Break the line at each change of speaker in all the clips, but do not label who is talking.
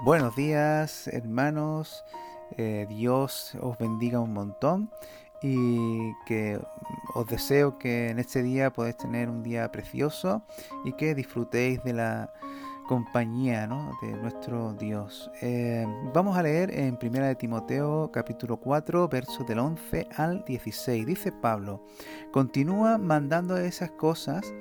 Buenos días hermanos, eh, Dios os bendiga un montón y que os deseo que en este día podáis tener un día precioso y que disfrutéis de la compañía de nuestro Dios. Eh, vamos a leer en 1 de Timoteo capítulo 4 versos del 11 al 16. Dice Pablo, continúa mandando esas cosas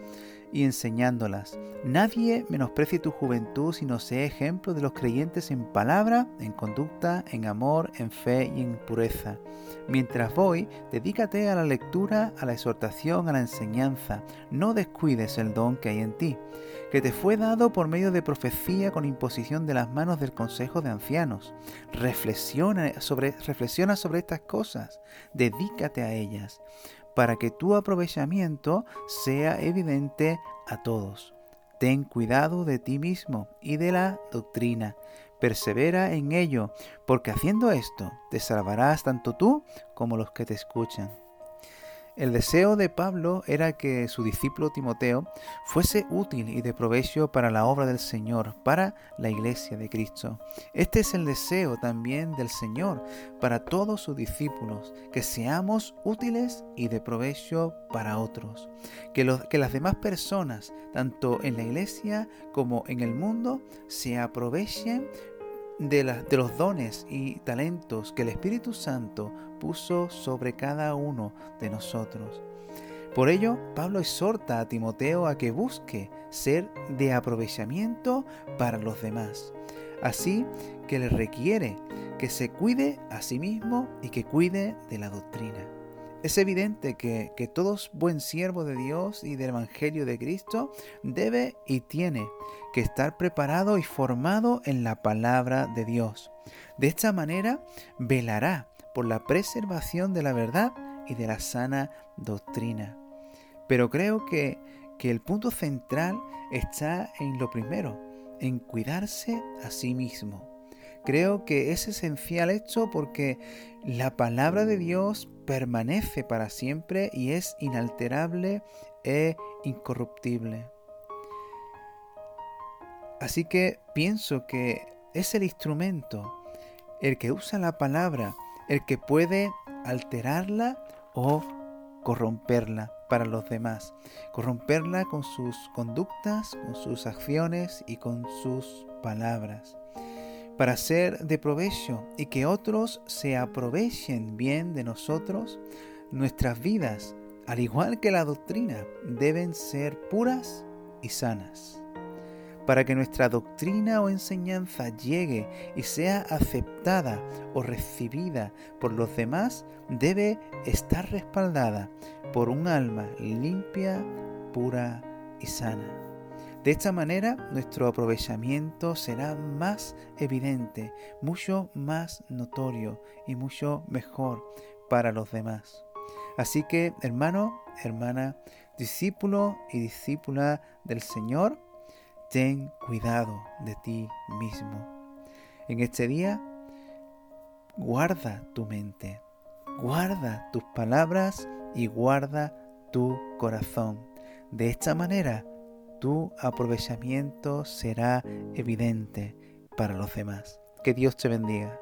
y enseñándolas. Nadie menosprecie tu juventud, sino sea ejemplo de los creyentes en palabra, en conducta, en amor, en fe y en pureza. Mientras voy, dedícate a la lectura, a la exhortación, a la enseñanza. No descuides el don que hay en ti, que te fue dado por medio de profecía con imposición de las manos del Consejo de Ancianos. Sobre, reflexiona sobre estas cosas, dedícate a ellas para que tu aprovechamiento sea evidente a todos. Ten cuidado de ti mismo y de la doctrina. Persevera en ello, porque haciendo esto te salvarás tanto tú como los que te escuchan. El deseo de Pablo era que su discípulo Timoteo fuese útil y de provecho para la obra del Señor, para la iglesia de Cristo. Este es el deseo también del Señor para todos sus discípulos, que seamos útiles y de provecho para otros, que, que las demás personas, tanto en la iglesia como en el mundo, se aprovechen de, de, los dones y talentos que el Espíritu Santo puso sobre cada uno de nosotros. Por ello, Pablo exhorta a Timoteo a que busque ser de aprovechamiento para los demás. Así que le requiere que se cuide a sí mismo y que cuide de la doctrina. Es evidente que, que todo buen siervo de Dios y del Evangelio de Cristo debe y tiene que estar preparado y formado en la palabra de Dios. De esta manera velará por la preservación de la verdad y de la sana doctrina. Pero creo que, que el punto central está en lo primero, en cuidarse a sí mismo. Creo que es esencial esto porque la palabra de Dios permanece para siempre y es inalterable e incorruptible. Así que pienso que es el instrumento, el que usa la palabra, el que puede alterarla o corromperla para los demás, corromperla con sus conductas, con sus acciones y con sus palabras, para ser de provecho y que otros se aprovechen bien de nosotros, nuestras vidas, al igual que la doctrina, deben ser puras y sanas para que nuestra doctrina o enseñanza llegue y sea aceptada o recibida por los demás, debe estar respaldada por un alma limpia, pura y sana. De esta manera nuestro aprovechamiento será más evidente, mucho más notorio y mucho mejor para los demás. Así que, hermano, hermana, discípulo y discípula del Señor, ten cuidado de ti mismo. En este día, guarda tu mente, guarda tus palabras y guarda tu corazón. De esta manera, tu aprovechamiento será evidente para los demás. Que Dios te bendiga.